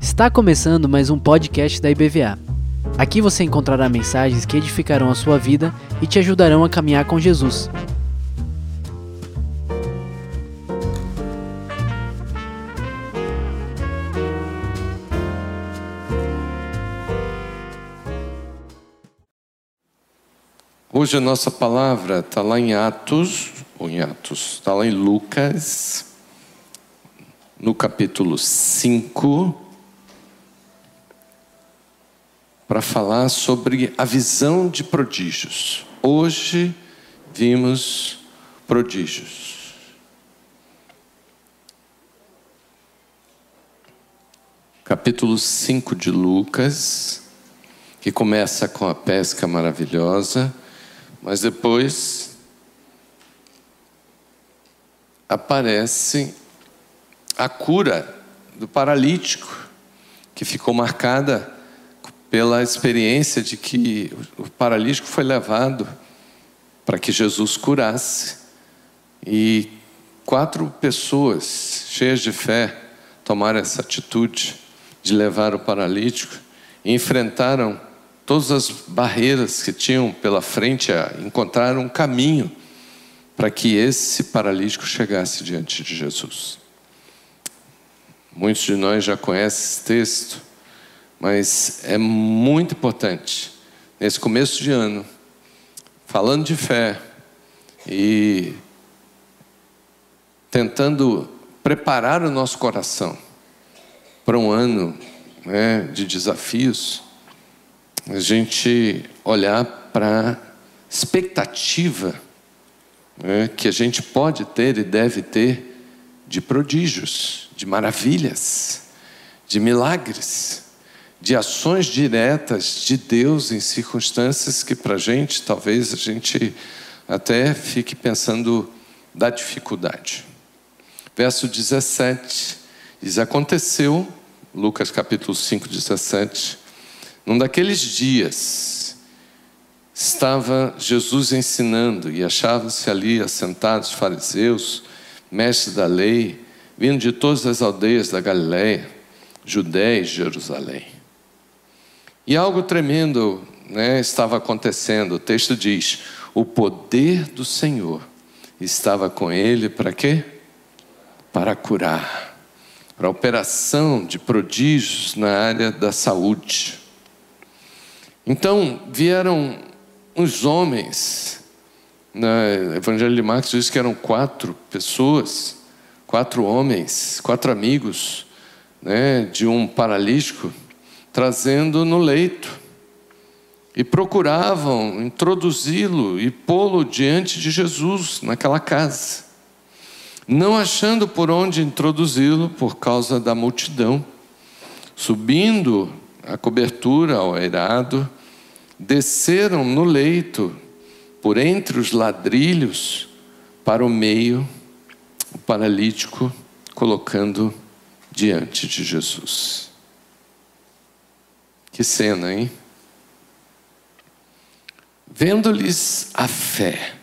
Está começando mais um podcast da IBVA. Aqui você encontrará mensagens que edificarão a sua vida e te ajudarão a caminhar com Jesus. Hoje a nossa palavra está lá em Atos, ou em Atos, está lá em Lucas, no capítulo 5, para falar sobre a visão de prodígios. Hoje vimos prodígios. Capítulo 5 de Lucas, que começa com a pesca maravilhosa, mas depois aparece a cura do paralítico, que ficou marcada pela experiência de que o paralítico foi levado para que Jesus curasse. E quatro pessoas cheias de fé tomaram essa atitude de levar o paralítico e enfrentaram todas as barreiras que tinham pela frente, encontraram um caminho para que esse paralítico chegasse diante de Jesus. Muitos de nós já conhecem esse texto, mas é muito importante, nesse começo de ano, falando de fé e tentando preparar o nosso coração para um ano né, de desafios, a gente olhar para a expectativa né, que a gente pode ter e deve ter de prodígios, de maravilhas, de milagres, de ações diretas de Deus em circunstâncias que para a gente talvez a gente até fique pensando da dificuldade. Verso 17 diz: Aconteceu, Lucas capítulo 5, 17 num daqueles dias, estava Jesus ensinando e achavam-se ali assentados fariseus, mestres da lei, vindo de todas as aldeias da Galiléia, Judéia e Jerusalém. E algo tremendo né, estava acontecendo. O texto diz: o poder do Senhor estava com ele para quê? Para curar, para operação de prodígios na área da saúde. Então vieram uns homens, no Evangelho de Marcos diz que eram quatro pessoas, quatro homens, quatro amigos, né, de um paralítico, trazendo no leito. E procuravam introduzi-lo e pô-lo diante de Jesus naquela casa. Não achando por onde introduzi-lo por causa da multidão. Subindo a cobertura ao eirado, desceram no leito, por entre os ladrilhos, para o meio, o paralítico colocando diante de Jesus. Que cena, hein? Vendo-lhes a fé,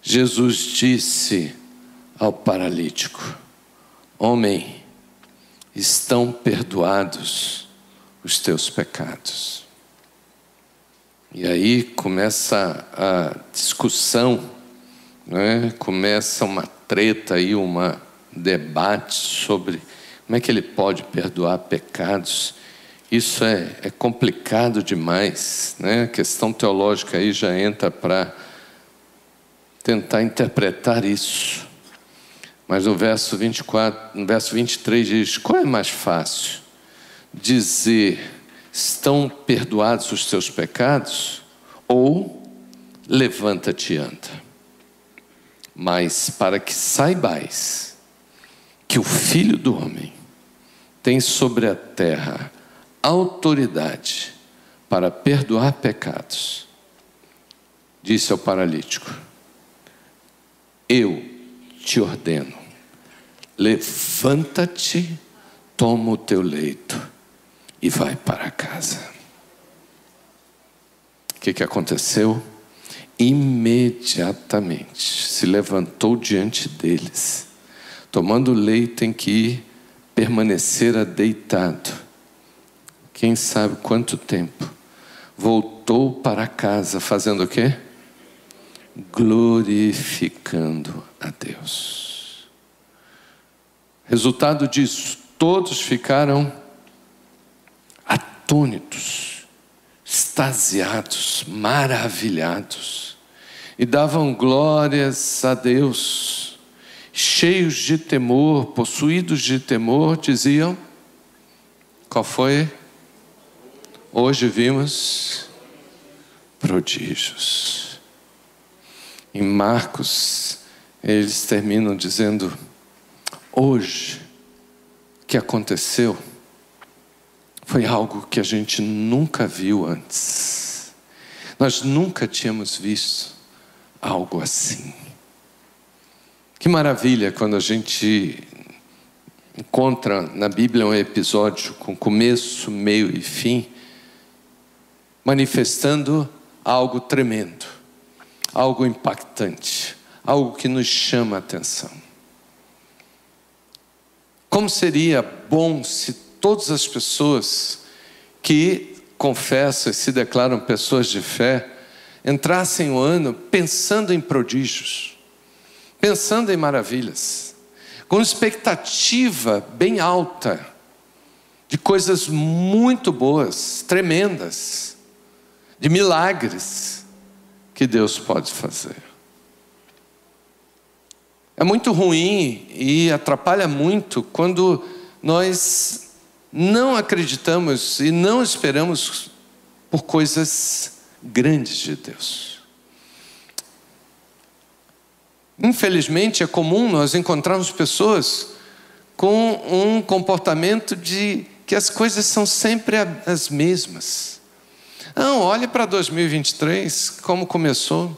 Jesus disse ao paralítico: Homem, estão perdoados os teus pecados. E aí começa a discussão, né? começa uma treta aí, um debate sobre como é que ele pode perdoar pecados. Isso é, é complicado demais, né? A questão teológica aí já entra para tentar interpretar isso. Mas no verso 24, no verso 23 diz: qual é mais fácil? Dizer estão perdoados os teus pecados? Ou levanta-te e anda. Mas para que saibais que o Filho do Homem tem sobre a terra autoridade para perdoar pecados, disse ao paralítico: Eu te ordeno, levanta-te, toma o teu leito e vai para casa. O que, que aconteceu? Imediatamente se levantou diante deles tomando leite tem que permanecer deitado. Quem sabe quanto tempo. Voltou para casa fazendo o quê? Glorificando a Deus. Resultado disso, todos ficaram atônitos, extasiados, maravilhados e davam glórias a Deus. Cheios de temor, possuídos de temor, diziam: Qual foi? Hoje vimos prodígios. Em Marcos, eles terminam dizendo: Hoje, que aconteceu foi algo que a gente nunca viu antes. Nós nunca tínhamos visto algo assim. Que maravilha quando a gente encontra na Bíblia um episódio com começo, meio e fim, manifestando algo tremendo, algo impactante, algo que nos chama a atenção. Como seria bom se todas as pessoas que confessam e se declaram pessoas de fé entrassem o ano pensando em prodígios, pensando em maravilhas, com expectativa bem alta de coisas muito boas, tremendas, de milagres que Deus pode fazer. É muito ruim e atrapalha muito quando nós não acreditamos e não esperamos por coisas grandes de Deus. Infelizmente, é comum nós encontrarmos pessoas com um comportamento de que as coisas são sempre as mesmas. Não, olhe para 2023, como começou.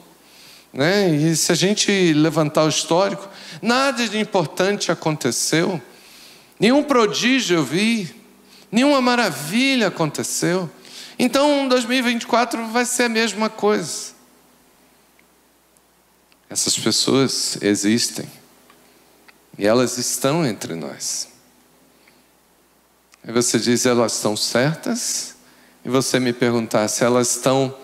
Né? E se a gente levantar o histórico, nada de importante aconteceu, nenhum prodígio eu vi, nenhuma maravilha aconteceu. Então, 2024 vai ser a mesma coisa. Essas pessoas existem e elas estão entre nós. Aí você diz, elas estão certas? E você me perguntar se elas estão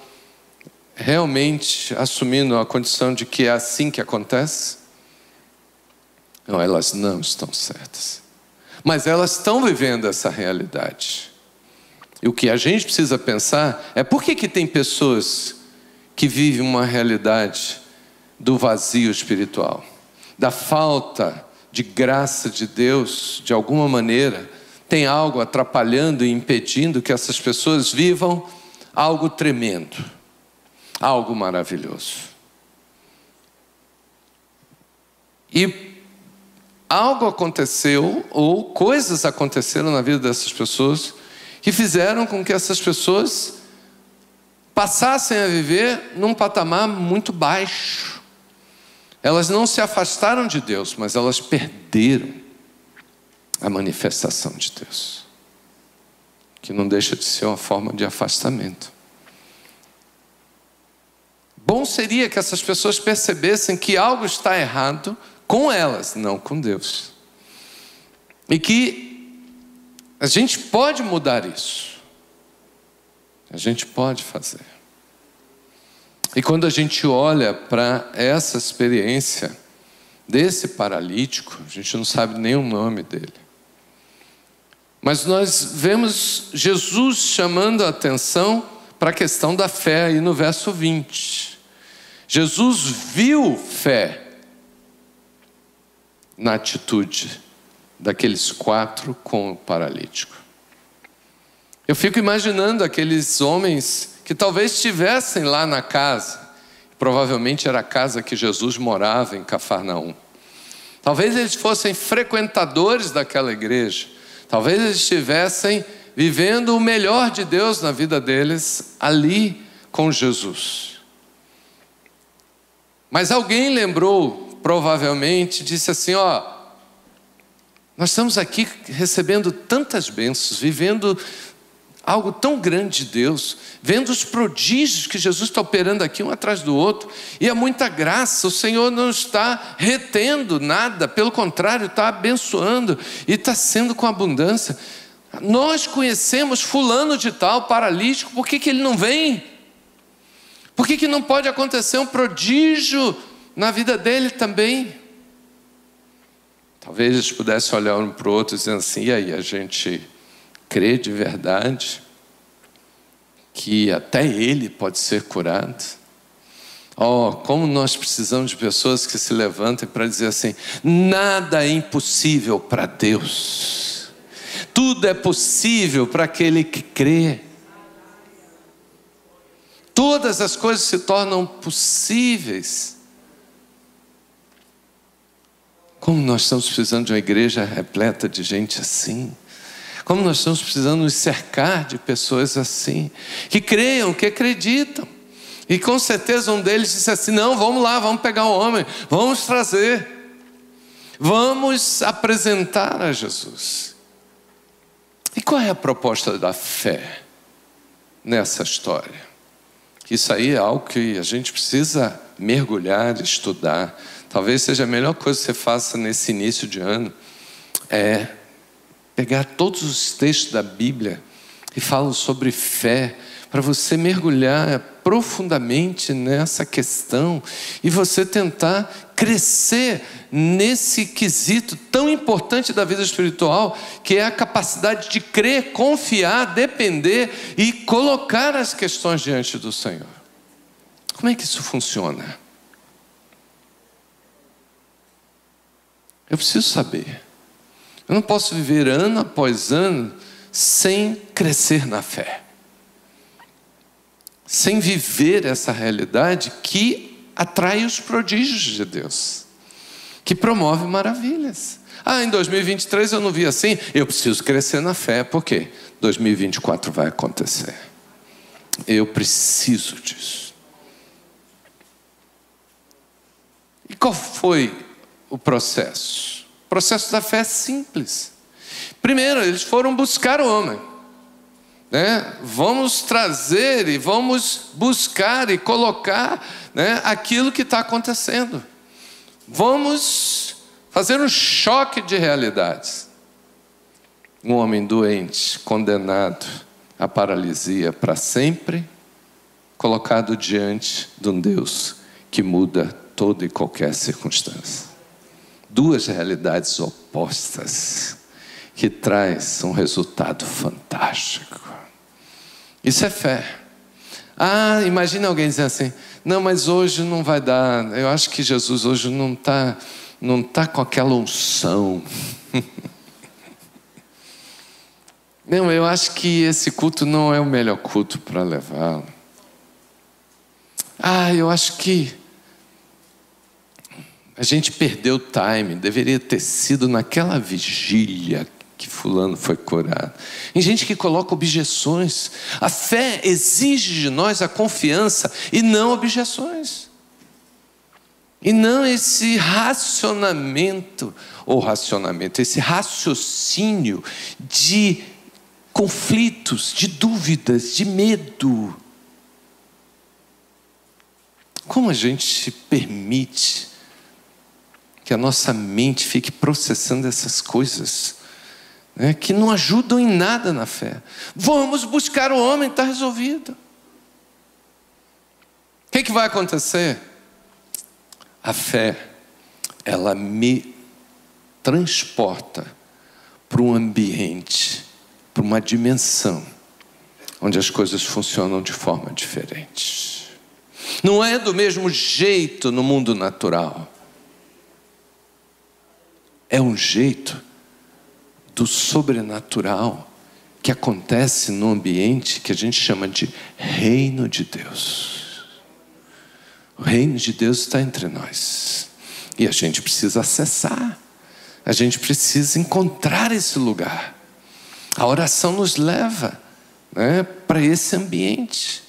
realmente assumindo a condição de que é assim que acontece? Não, elas não estão certas. Mas elas estão vivendo essa realidade. E o que a gente precisa pensar é por que, que tem pessoas que vivem uma realidade do vazio espiritual, da falta de graça de Deus, de alguma maneira, tem algo atrapalhando e impedindo que essas pessoas vivam algo tremendo, algo maravilhoso. E algo aconteceu, ou coisas aconteceram na vida dessas pessoas, que fizeram com que essas pessoas passassem a viver num patamar muito baixo. Elas não se afastaram de Deus, mas elas perderam a manifestação de Deus, que não deixa de ser uma forma de afastamento. Bom seria que essas pessoas percebessem que algo está errado com elas, não com Deus. E que a gente pode mudar isso. A gente pode fazer. E quando a gente olha para essa experiência desse paralítico, a gente não sabe nem o nome dele. Mas nós vemos Jesus chamando a atenção para a questão da fé aí no verso 20. Jesus viu fé na atitude daqueles quatro com o paralítico. Eu fico imaginando aqueles homens que talvez estivessem lá na casa, provavelmente era a casa que Jesus morava em Cafarnaum. Talvez eles fossem frequentadores daquela igreja, talvez eles estivessem vivendo o melhor de Deus na vida deles ali com Jesus. Mas alguém lembrou, provavelmente, disse assim: ó, nós estamos aqui recebendo tantas bênçãos, vivendo algo tão grande de Deus, vendo os prodígios que Jesus está operando aqui um atrás do outro, e é muita graça, o Senhor não está retendo nada, pelo contrário, está abençoando e está sendo com abundância. Nós conhecemos fulano de tal, paralítico, por que, que ele não vem? Por que, que não pode acontecer um prodígio na vida dele também? Talvez eles pudessem olhar um para o outro dizendo assim: e aí, a gente crê de verdade que até ele pode ser curado? Oh, como nós precisamos de pessoas que se levantem para dizer assim: nada é impossível para Deus, tudo é possível para aquele que crê. Todas as coisas se tornam possíveis. Como nós estamos precisando de uma igreja repleta de gente assim. Como nós estamos precisando nos cercar de pessoas assim, que creiam, que acreditam. E com certeza um deles disse assim: não, vamos lá, vamos pegar o homem, vamos trazer, vamos apresentar a Jesus. E qual é a proposta da fé nessa história? Isso aí é algo que a gente precisa mergulhar, estudar. Talvez seja a melhor coisa que você faça nesse início de ano é pegar todos os textos da Bíblia que falam sobre fé, para você mergulhar profundamente nessa questão e você tentar crescer nesse quesito tão importante da vida espiritual, que é a capacidade de crer, confiar, depender e colocar as questões diante do Senhor. Como é que isso funciona? Eu preciso saber. Eu não posso viver ano após ano sem crescer na fé, sem viver essa realidade que atrai os prodígios de Deus, que promove maravilhas. Ah, em 2023 eu não vi assim, eu preciso crescer na fé, por quê? 2024 vai acontecer. Eu preciso disso. E qual foi o processo? O processo da fé é simples. Primeiro, eles foram buscar o homem. Né? Vamos trazer e vamos buscar e colocar né, aquilo que está acontecendo. Vamos fazer um choque de realidades. Um homem doente, condenado à paralisia para sempre, colocado diante de um Deus que muda toda e qualquer circunstância duas realidades opostas que traz um resultado fantástico. Isso é fé. Ah, imagina alguém dizer assim: não, mas hoje não vai dar. Eu acho que Jesus hoje não está não tá com aquela unção. não, eu acho que esse culto não é o melhor culto para levá-lo. Ah, eu acho que a gente perdeu o time, deveria ter sido naquela vigília que fulano foi curado. Tem gente que coloca objeções. A fé exige de nós a confiança e não objeções. E não esse racionamento, ou racionamento, esse raciocínio de conflitos, de dúvidas, de medo. Como a gente se permite que a nossa mente fique processando essas coisas, né, que não ajudam em nada na fé. Vamos buscar o homem, está resolvido. O que, que vai acontecer? A fé, ela me transporta para um ambiente, para uma dimensão, onde as coisas funcionam de forma diferente. Não é do mesmo jeito no mundo natural é um jeito do sobrenatural que acontece no ambiente que a gente chama de reino de Deus. O reino de Deus está entre nós e a gente precisa acessar, a gente precisa encontrar esse lugar. A oração nos leva né, para esse ambiente.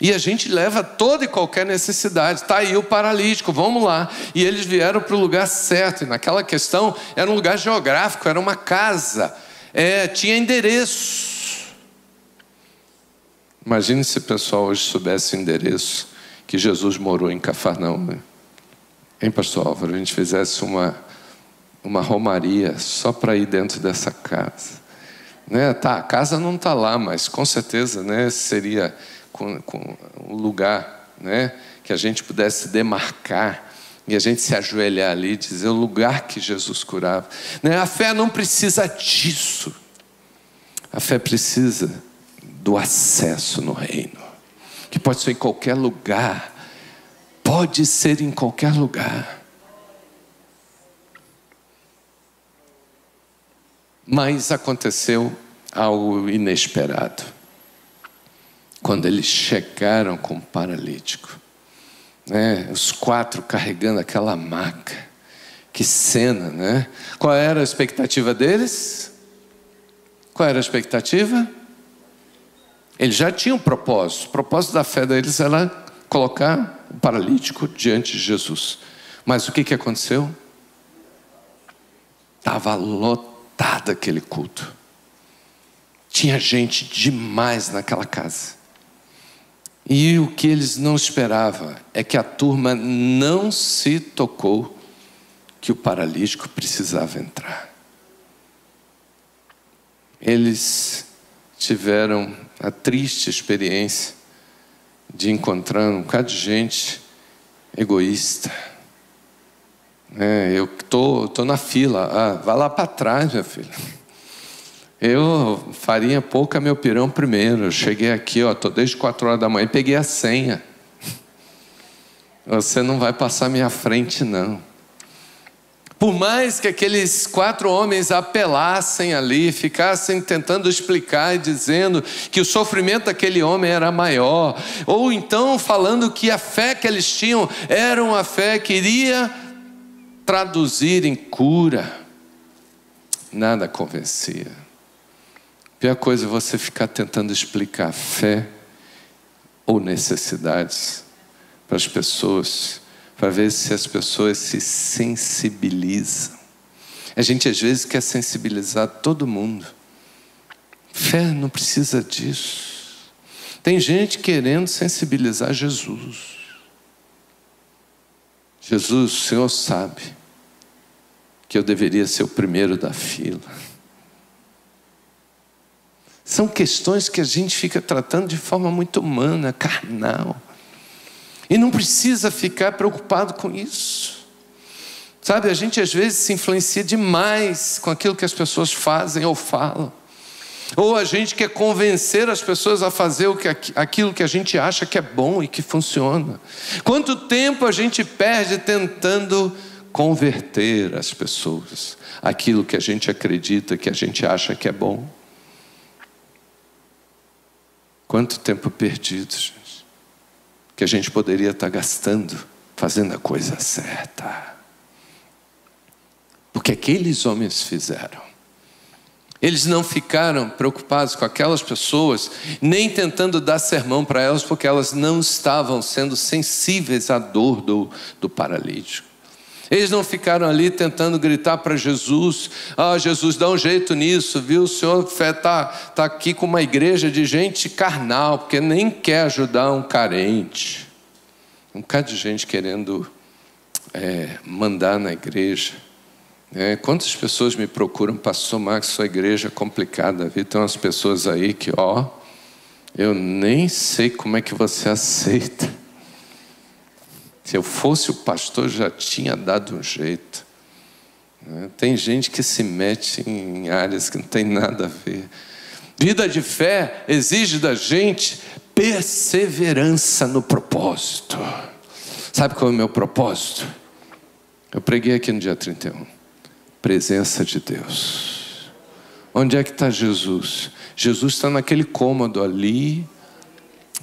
E a gente leva toda e qualquer necessidade. Está aí o paralítico, vamos lá. E eles vieram para o lugar certo. E naquela questão era um lugar geográfico, era uma casa, é, tinha endereço. Imagine se o pessoal hoje soubesse o endereço que Jesus morou em Cafarnaum. Né? Hein, pastor Álvaro? A gente fizesse uma, uma romaria só para ir dentro dessa casa. Né? Tá, a casa não está lá, mas com certeza né, seria com, com um lugar né, que a gente pudesse demarcar e a gente se ajoelhar ali e dizer o lugar que Jesus curava. Né? A fé não precisa disso. A fé precisa do acesso no reino, que pode ser em qualquer lugar. Pode ser em qualquer lugar. Mas aconteceu algo inesperado. Quando eles chegaram com o paralítico, né? os quatro carregando aquela maca. Que cena, né? Qual era a expectativa deles? Qual era a expectativa? Eles já tinham um propósito. O propósito da fé deles era colocar o paralítico diante de Jesus. Mas o que, que aconteceu? Estava lotado aquele culto. Tinha gente demais naquela casa. E o que eles não esperavam é que a turma não se tocou que o paralítico precisava entrar. Eles tiveram a triste experiência de encontrar um bocado de gente egoísta. É, eu tô, tô na fila, ah, vai lá para trás, minha filha. Eu faria pouca meu pirão primeiro. Eu cheguei aqui, ó, tô desde quatro horas da manhã e peguei a senha. Você não vai passar minha frente, não. Por mais que aqueles quatro homens apelassem ali, ficassem tentando explicar e dizendo que o sofrimento daquele homem era maior, ou então falando que a fé que eles tinham era uma fé que iria traduzir em cura, nada convencia. Pior coisa é você ficar tentando explicar fé ou necessidades para as pessoas, para ver se as pessoas se sensibilizam. A gente às vezes quer sensibilizar todo mundo. Fé não precisa disso. Tem gente querendo sensibilizar Jesus. Jesus, o Senhor sabe que eu deveria ser o primeiro da fila. São questões que a gente fica tratando de forma muito humana, carnal. E não precisa ficar preocupado com isso. Sabe, a gente às vezes se influencia demais com aquilo que as pessoas fazem ou falam. Ou a gente quer convencer as pessoas a fazer o que, aquilo que a gente acha que é bom e que funciona. Quanto tempo a gente perde tentando converter as pessoas aquilo que a gente acredita, que a gente acha que é bom? Quanto tempo perdido, gente, que a gente poderia estar gastando fazendo a coisa certa. Porque aqueles homens fizeram. Eles não ficaram preocupados com aquelas pessoas, nem tentando dar sermão para elas, porque elas não estavam sendo sensíveis à dor do, do paralítico. Eles não ficaram ali tentando gritar para Jesus: Ah, Jesus, dá um jeito nisso, viu? O Senhor está tá aqui com uma igreja de gente carnal, porque nem quer ajudar um carente. Um bocado de gente querendo é, mandar na igreja. É, quantas pessoas me procuram, pastor Max, sua igreja é complicada, viu? Tem umas pessoas aí que, ó, eu nem sei como é que você aceita. Se eu fosse o pastor, já tinha dado um jeito. Né? Tem gente que se mete em áreas que não tem nada a ver. Vida de fé exige da gente perseverança no propósito. Sabe qual é o meu propósito? Eu preguei aqui no dia 31. Presença de Deus. Onde é que está Jesus? Jesus está naquele cômodo ali,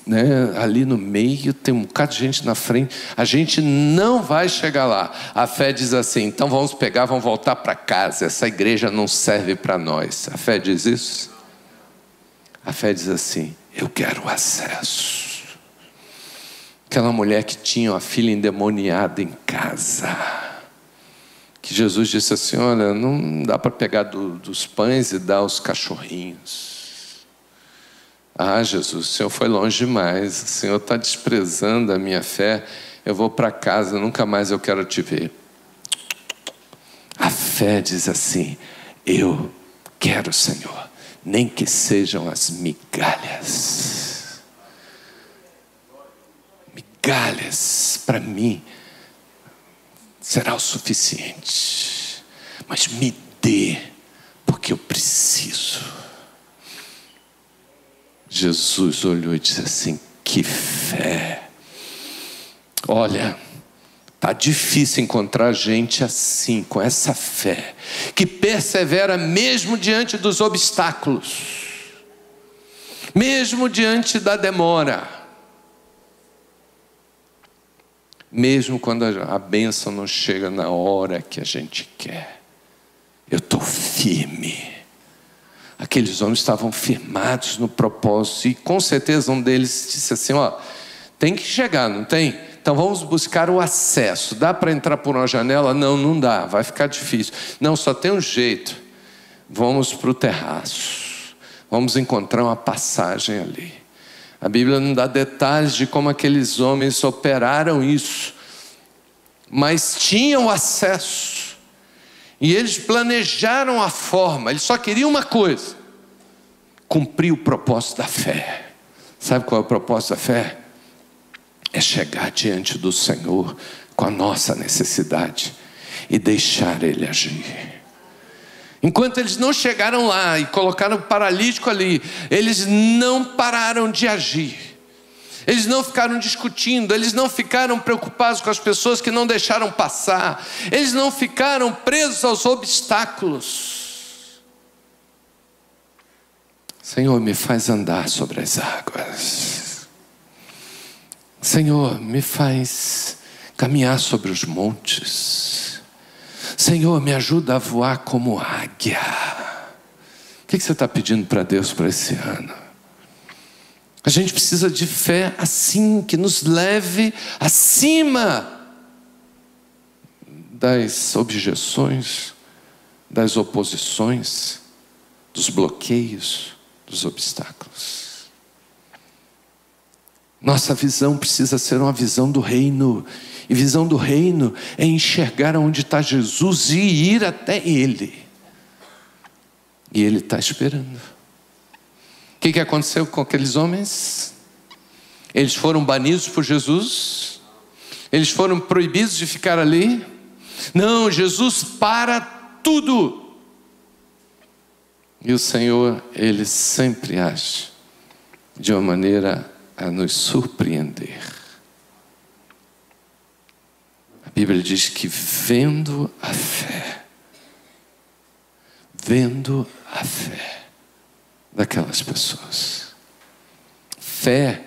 né, ali no meio, tem um bocado de gente na frente, a gente não vai chegar lá. A fé diz assim: então vamos pegar, vamos voltar para casa, essa igreja não serve para nós. A fé diz isso? A fé diz assim: eu quero acesso. Aquela mulher que tinha uma filha endemoniada em casa, que Jesus disse assim: olha, não dá para pegar do, dos pães e dar aos cachorrinhos. Ah, Jesus, o Senhor foi longe demais, o Senhor está desprezando a minha fé, eu vou para casa, nunca mais eu quero te ver. A fé diz assim: Eu quero, Senhor, nem que sejam as migalhas. Migalhas para mim será o suficiente, mas me dê, porque eu preciso. Jesus olhou e disse assim: Que fé! Olha, tá difícil encontrar gente assim, com essa fé, que persevera mesmo diante dos obstáculos, mesmo diante da demora, mesmo quando a bênção não chega na hora que a gente quer. Eu estou firme Aqueles homens estavam firmados no propósito, e com certeza um deles disse assim: Ó, tem que chegar, não tem? Então vamos buscar o acesso. Dá para entrar por uma janela? Não, não dá, vai ficar difícil. Não, só tem um jeito. Vamos para o terraço. Vamos encontrar uma passagem ali. A Bíblia não dá detalhes de como aqueles homens operaram isso, mas tinham acesso. E eles planejaram a forma, eles só queriam uma coisa: cumprir o propósito da fé. Sabe qual é o propósito da fé? É chegar diante do Senhor com a nossa necessidade e deixar Ele agir. Enquanto eles não chegaram lá e colocaram o paralítico ali, eles não pararam de agir. Eles não ficaram discutindo, eles não ficaram preocupados com as pessoas que não deixaram passar, eles não ficaram presos aos obstáculos. Senhor, me faz andar sobre as águas. Senhor, me faz caminhar sobre os montes. Senhor, me ajuda a voar como águia. O que você está pedindo para Deus para esse ano? A gente precisa de fé assim, que nos leve acima das objeções, das oposições, dos bloqueios, dos obstáculos. Nossa visão precisa ser uma visão do reino. E visão do reino é enxergar onde está Jesus e ir até Ele. E Ele está esperando que, que aconteceu com aqueles homens? Eles foram banidos por Jesus? Eles foram proibidos de ficar ali? Não, Jesus para tudo. E o Senhor, Ele sempre age de uma maneira a nos surpreender. A Bíblia diz que vendo a fé, vendo a fé, daquelas pessoas. Fé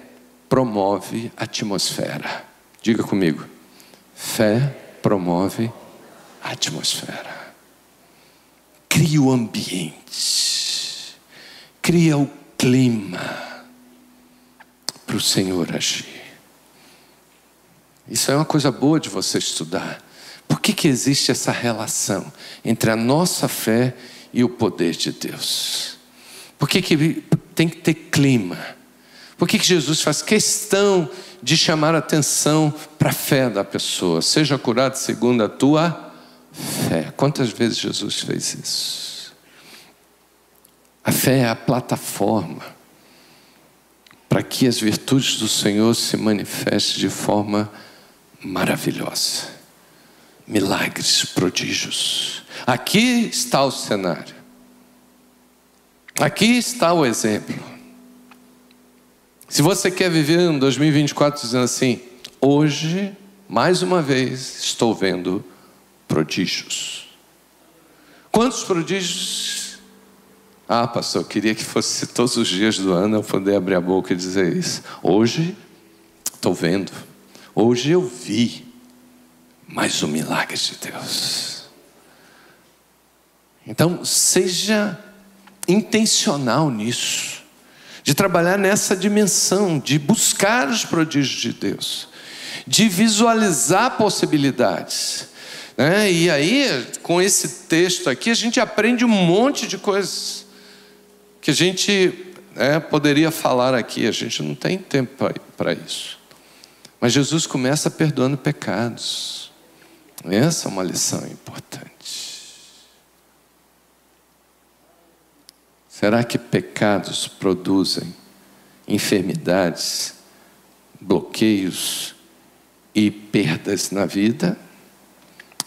promove atmosfera. Diga comigo. Fé promove atmosfera. Cria o ambiente. Cria o clima para o Senhor agir. Isso é uma coisa boa de você estudar. Por que, que existe essa relação entre a nossa fé e o poder de Deus? Por que, que tem que ter clima? Por que, que Jesus faz questão de chamar atenção para a fé da pessoa? Seja curado segundo a tua fé. Quantas vezes Jesus fez isso? A fé é a plataforma para que as virtudes do Senhor se manifestem de forma maravilhosa. Milagres, prodígios. Aqui está o cenário. Aqui está o exemplo. Se você quer viver em 2024 dizendo assim, hoje, mais uma vez, estou vendo prodígios. Quantos prodígios? Ah, pastor, eu queria que fosse todos os dias do ano eu poder abrir a boca e dizer isso. Hoje, estou vendo. Hoje eu vi mais um milagre de Deus. Então, seja intencional nisso, de trabalhar nessa dimensão, de buscar os prodígios de Deus, de visualizar possibilidades. Né? E aí, com esse texto aqui, a gente aprende um monte de coisas que a gente é, poderia falar aqui, a gente não tem tempo para isso. Mas Jesus começa perdoando pecados. Essa é uma lição importante. Será que pecados produzem enfermidades, bloqueios e perdas na vida?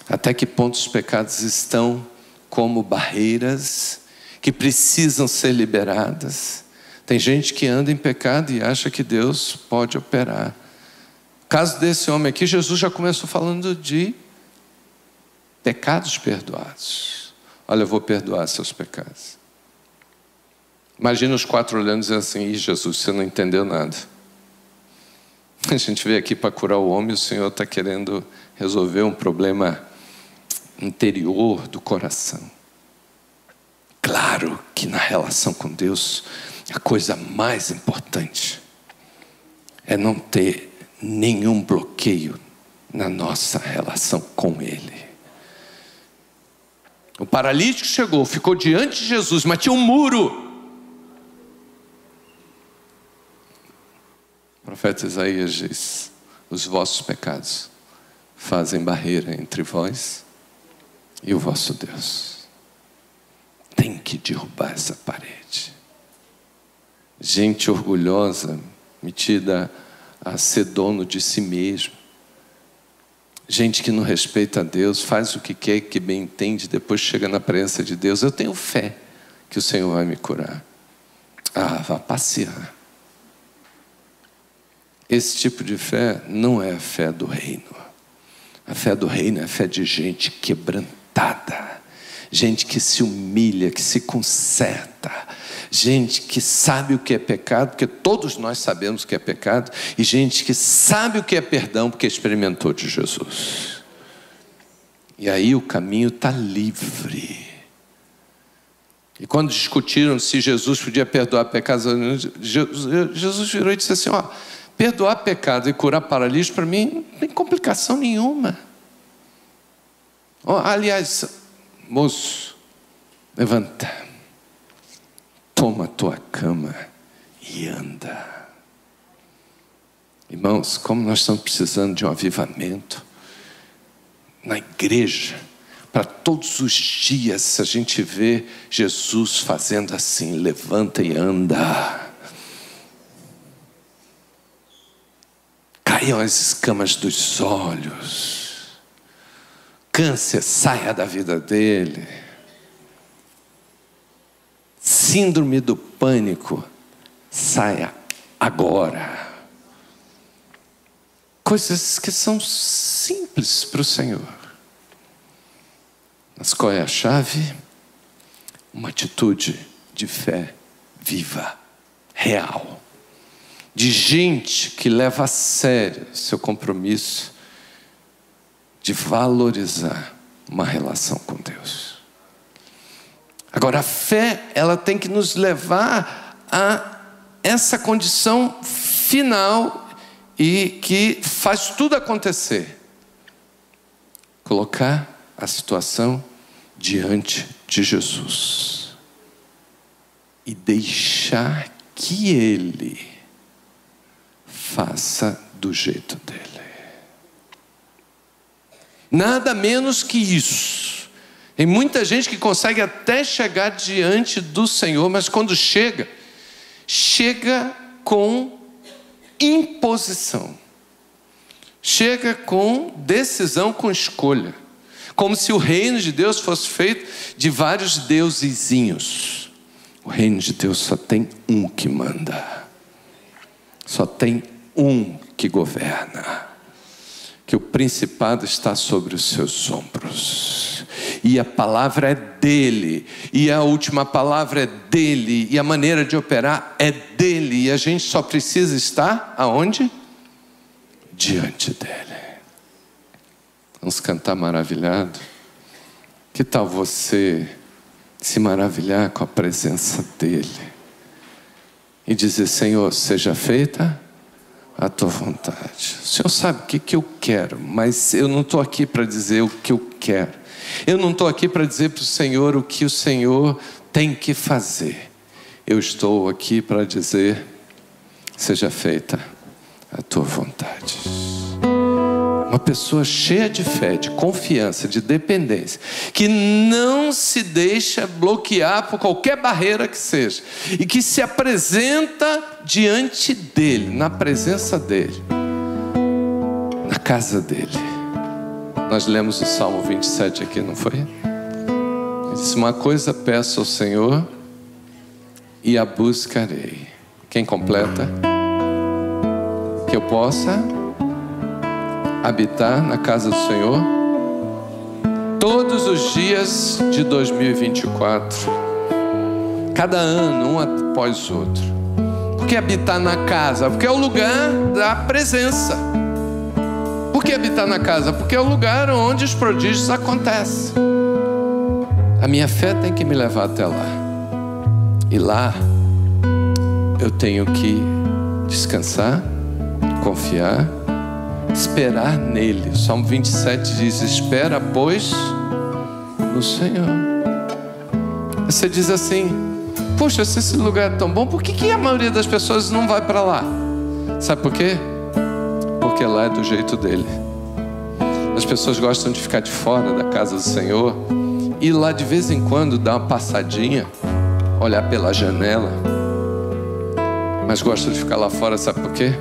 Até que ponto os pecados estão como barreiras que precisam ser liberadas? Tem gente que anda em pecado e acha que Deus pode operar. No caso desse homem aqui, Jesus já começou falando de pecados perdoados. Olha, eu vou perdoar seus pecados. Imagina os quatro olhando e dizendo assim: Ih, Jesus, você não entendeu nada. A gente veio aqui para curar o homem o Senhor está querendo resolver um problema interior do coração. Claro que na relação com Deus, a coisa mais importante é não ter nenhum bloqueio na nossa relação com Ele. O paralítico chegou, ficou diante de Jesus, mas tinha um muro. Profeta Isaías diz: Os vossos pecados fazem barreira entre vós e o vosso Deus. Tem que derrubar essa parede. Gente orgulhosa, metida a ser dono de si mesmo. Gente que não respeita a Deus, faz o que quer, que bem entende, depois chega na presença de Deus. Eu tenho fé que o Senhor vai me curar. Ah, vá passear. Esse tipo de fé não é a fé do reino. A fé do reino é a fé de gente quebrantada, gente que se humilha, que se conserta, gente que sabe o que é pecado, porque todos nós sabemos o que é pecado, e gente que sabe o que é perdão, porque experimentou de Jesus. E aí o caminho está livre. E quando discutiram se Jesus podia perdoar pecados, Jesus virou e disse assim: Ó, perdoar pecado e curar paralítico, para mim, não tem complicação nenhuma. Oh, aliás, moço, levanta, toma a tua cama e anda. Irmãos, como nós estamos precisando de um avivamento na igreja, para todos os dias a gente vê Jesus fazendo assim: levanta e anda. Caiam as escamas dos olhos, câncer saia da vida dele, síndrome do pânico saia agora. Coisas que são simples para o Senhor. Mas qual é a chave? Uma atitude de fé viva, real de gente que leva a sério seu compromisso de valorizar uma relação com Deus. Agora, a fé, ela tem que nos levar a essa condição final e que faz tudo acontecer. Colocar a situação diante de Jesus e deixar que Ele faça do jeito dele. Nada menos que isso. Tem muita gente que consegue até chegar diante do Senhor, mas quando chega, chega com imposição. Chega com decisão, com escolha. Como se o reino de Deus fosse feito de vários deusezinhos. O reino de Deus só tem um que manda. Só tem um que governa, que o principado está sobre os seus ombros, e a palavra é dele, e a última palavra é dele, e a maneira de operar é dele, e a gente só precisa estar aonde? Diante dele. Vamos cantar maravilhado? Que tal você se maravilhar com a presença dele e dizer: Senhor, seja feita a tua vontade. O Senhor sabe o que, que eu quero, mas eu não estou aqui para dizer o que eu quero. Eu não estou aqui para dizer para o Senhor o que o Senhor tem que fazer. Eu estou aqui para dizer: seja feita a tua vontade. Uma pessoa cheia de fé, de confiança, de dependência, que não se deixa bloquear por qualquer barreira que seja, e que se apresenta diante dele, na presença dele, na casa dele. Nós lemos o Salmo 27 aqui, não foi? Ele disse: Uma coisa peço ao Senhor e a buscarei. Quem completa? Que eu possa habitar na casa do Senhor todos os dias de 2024, cada ano, um após outro. Por que habitar na casa? Porque é o lugar da presença. Por que habitar na casa? Porque é o lugar onde os prodígios acontecem. A minha fé tem que me levar até lá. E lá eu tenho que descansar, confiar esperar nele. O Salmo 27 diz: Espera, pois, no Senhor. Você diz assim: Poxa, se esse lugar é tão bom, por que, que a maioria das pessoas não vai para lá? Sabe por quê? Porque lá é do jeito dele. As pessoas gostam de ficar de fora da casa do Senhor e lá de vez em quando dar uma passadinha, olhar pela janela. Mas gostam de ficar lá fora, sabe por quê?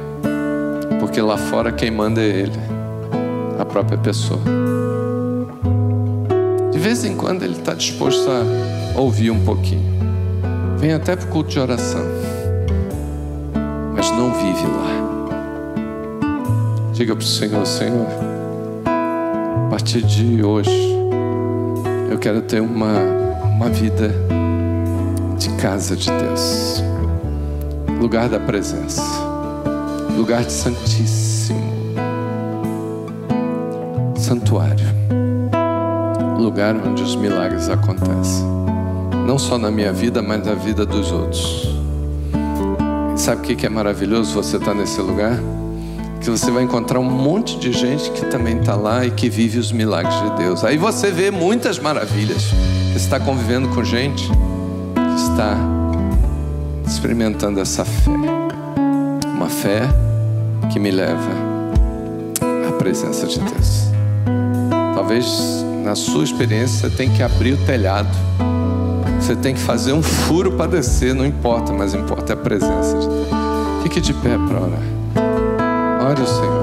Porque lá fora quem manda é Ele, a própria pessoa. De vez em quando Ele está disposto a ouvir um pouquinho. Vem até para o culto de oração. Mas não vive lá. Diga para o Senhor, Senhor, a partir de hoje, eu quero ter uma, uma vida de casa de Deus, lugar da presença lugar de santíssimo, santuário, lugar onde os milagres acontecem, não só na minha vida, mas na vida dos outros. Sabe o que é maravilhoso você estar nesse lugar? Que você vai encontrar um monte de gente que também está lá e que vive os milagres de Deus. Aí você vê muitas maravilhas. Você está convivendo com gente que está experimentando essa fé. Uma fé que me leva à presença de Deus. Talvez na sua experiência você tenha que abrir o telhado. Você tem que fazer um furo para descer, não importa, mas importa a presença de Deus. Fique de pé para orar. Ore o Senhor.